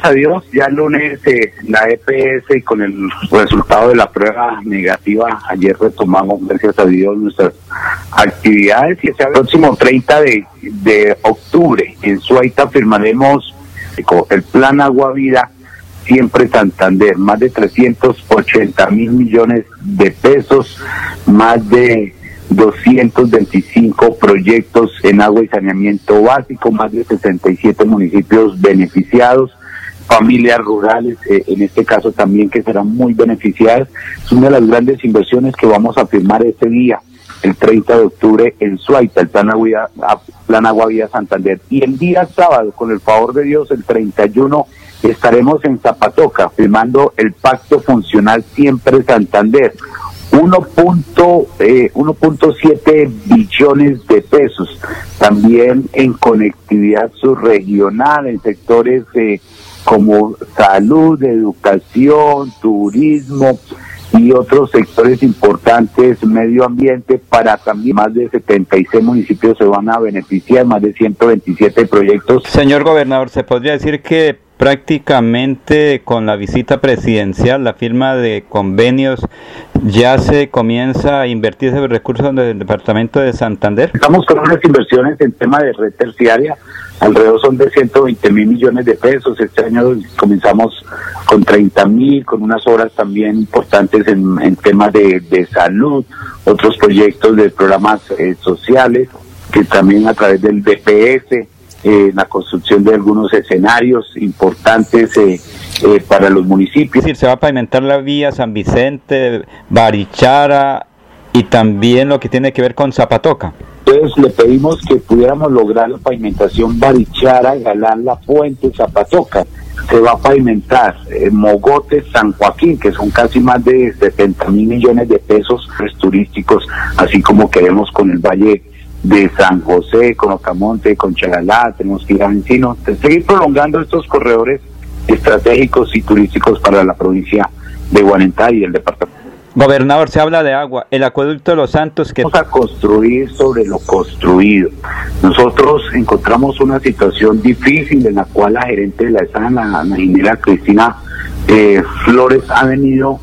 Gracias a Dios, ya el lunes eh, la EPS y con el resultado de la prueba negativa, ayer retomamos, gracias a Dios, nuestras actividades. Y el próximo 30 de, de octubre en Suaita firmaremos el plan Agua Vida siempre Santander, más de 380 mil millones de pesos, más de 225 proyectos en agua y saneamiento básico, más de 67 municipios beneficiados, familias rurales, eh, en este caso también que serán muy beneficiadas. Es una de las grandes inversiones que vamos a firmar este día, el 30 de octubre en Suaita, el Plan Agua, Plan Agua Vida Santander. Y el día sábado, con el favor de Dios, el 31 estaremos en Zapatoca firmando el Pacto Funcional Siempre Santander. 1.7 eh, billones de pesos, también en conectividad subregional, en sectores eh, como salud, educación, turismo y otros sectores importantes, medio ambiente, para también más de 76 municipios se van a beneficiar, más de 127 proyectos. Señor gobernador, ¿se podría decir que prácticamente con la visita presidencial, la firma de convenios, ya se comienza a invertir esos recursos del departamento de Santander? Estamos con unas inversiones en tema de red terciaria, alrededor son de 120 mil millones de pesos. Este año comenzamos con 30 mil, con unas obras también importantes en, temas de, salud, otros proyectos de programas eh, sociales, que también a través del DPS eh, la construcción de algunos escenarios importantes eh, eh, para los municipios. se va a pavimentar la vía San Vicente, Barichara y también lo que tiene que ver con Zapatoca. Entonces le pedimos que pudiéramos lograr la pavimentación Barichara, Galán, La Fuente, Zapatoca. Se va a pavimentar Mogote, San Joaquín, que son casi más de 70 mil millones de pesos turísticos, así como queremos con el Valle de San José, con Ocamonte, con Chagalá, tenemos que ir a seguir prolongando estos corredores estratégicos y turísticos para la provincia de Guarentá y el departamento. Gobernador, se habla de agua, el acueducto de los Santos que... Vamos a construir sobre lo construido. Nosotros encontramos una situación difícil en la cual la gerente de la ESA, la, ingeniera Cristina eh, Flores, ha venido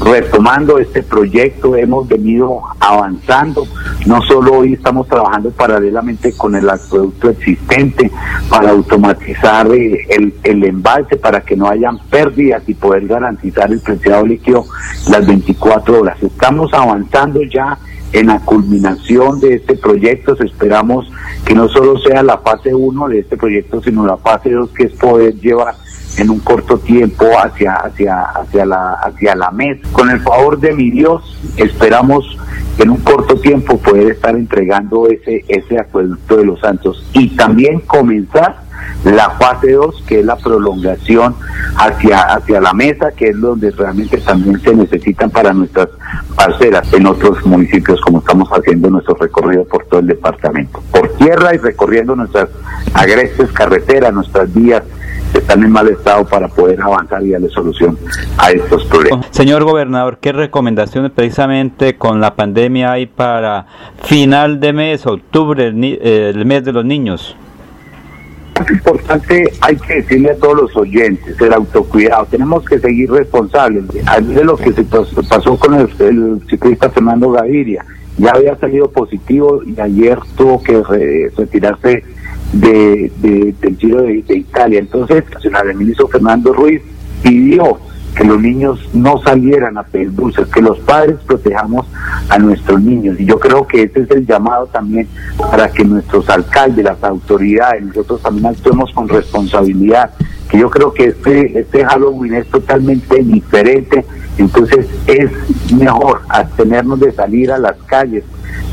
retomando este proyecto, hemos venido avanzando. No solo hoy estamos trabajando paralelamente con el acueducto existente para automatizar eh, el, el embalse para que no hayan pérdidas y poder garantizar el preciado líquido las 24 horas. Estamos avanzando ya en la culminación de este proyecto. Esperamos que no solo sea la fase 1 de este proyecto, sino la fase 2 que es poder llevar en un corto tiempo hacia, hacia, hacia, la, hacia la mesa. Con el favor de mi Dios, esperamos en un corto tiempo poder estar entregando ese, ese acueducto de los santos y también comenzar la fase 2, que es la prolongación hacia, hacia la mesa, que es donde realmente también se necesitan para nuestras parcelas en otros municipios, como estamos haciendo nuestro recorrido por todo el departamento, por tierra y recorriendo nuestras agrestes carreteras, nuestras vías están en mal estado para poder avanzar y darle solución a estos problemas. Señor gobernador, ¿qué recomendaciones precisamente con la pandemia hay para final de mes, octubre, el, el mes de los niños? Es importante, hay que decirle a todos los oyentes, el autocuidado. Tenemos que seguir responsables. de lo que se pasó con el, ciclista Fernando Gaviria, ya había salido positivo y ayer tuvo que retirarse de, del Giro de, Italia. Entonces, el ministro Fernando Ruiz pidió que los niños no salieran a pedir dulces, que los padres protejamos a nuestros niños. Y yo creo que ese es el llamado también para que nuestros alcaldes, las autoridades, nosotros también actuemos con responsabilidad, que yo creo que este, este Halloween es totalmente diferente, entonces es mejor abstenernos de salir a las calles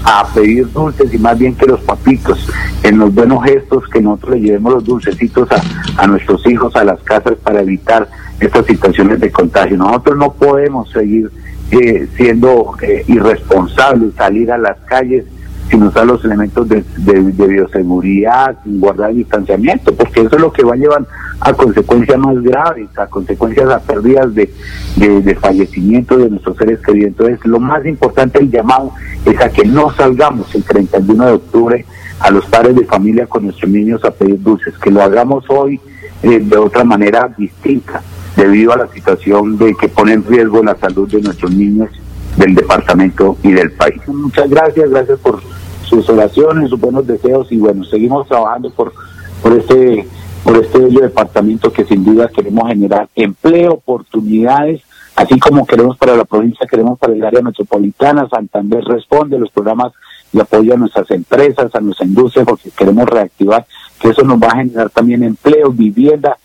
a pedir dulces y más bien que los papitos, en los buenos gestos, que nosotros le llevemos los dulcecitos a, a nuestros hijos a las casas para evitar estas situaciones de contagio. Nosotros no podemos seguir eh, siendo eh, irresponsables, salir a las calles sin usar los elementos de, bioseguridad, sin guardar distanciamiento, porque eso es lo que va a llevar a consecuencias más graves, a consecuencias a pérdidas de, de, fallecimiento de nuestros seres queridos. Entonces, lo más importante el llamado es a que no salgamos el 31 de octubre a los padres de familia con nuestros niños a pedir dulces, que lo hagamos hoy eh, de otra manera distinta debido a la situación de que pone en riesgo la salud de nuestros niños del departamento y del país. Muchas gracias, gracias por sus oraciones, sus buenos deseos y bueno, seguimos trabajando por, por este por este bello departamento que sin duda queremos generar empleo, oportunidades, así como queremos para la provincia, queremos para el área metropolitana, Santander responde los programas y apoyo a nuestras empresas, a nuestra industria, porque queremos reactivar, que eso nos va a generar también empleo, vivienda,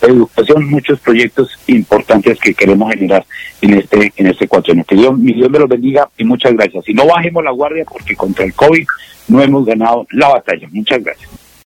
educación, muchos proyectos importantes que queremos generar en este en este cuatrienio. Que Dios, mi Dios me los bendiga y muchas gracias. Y no bajemos la guardia porque contra el COVID no hemos ganado la batalla. Muchas gracias.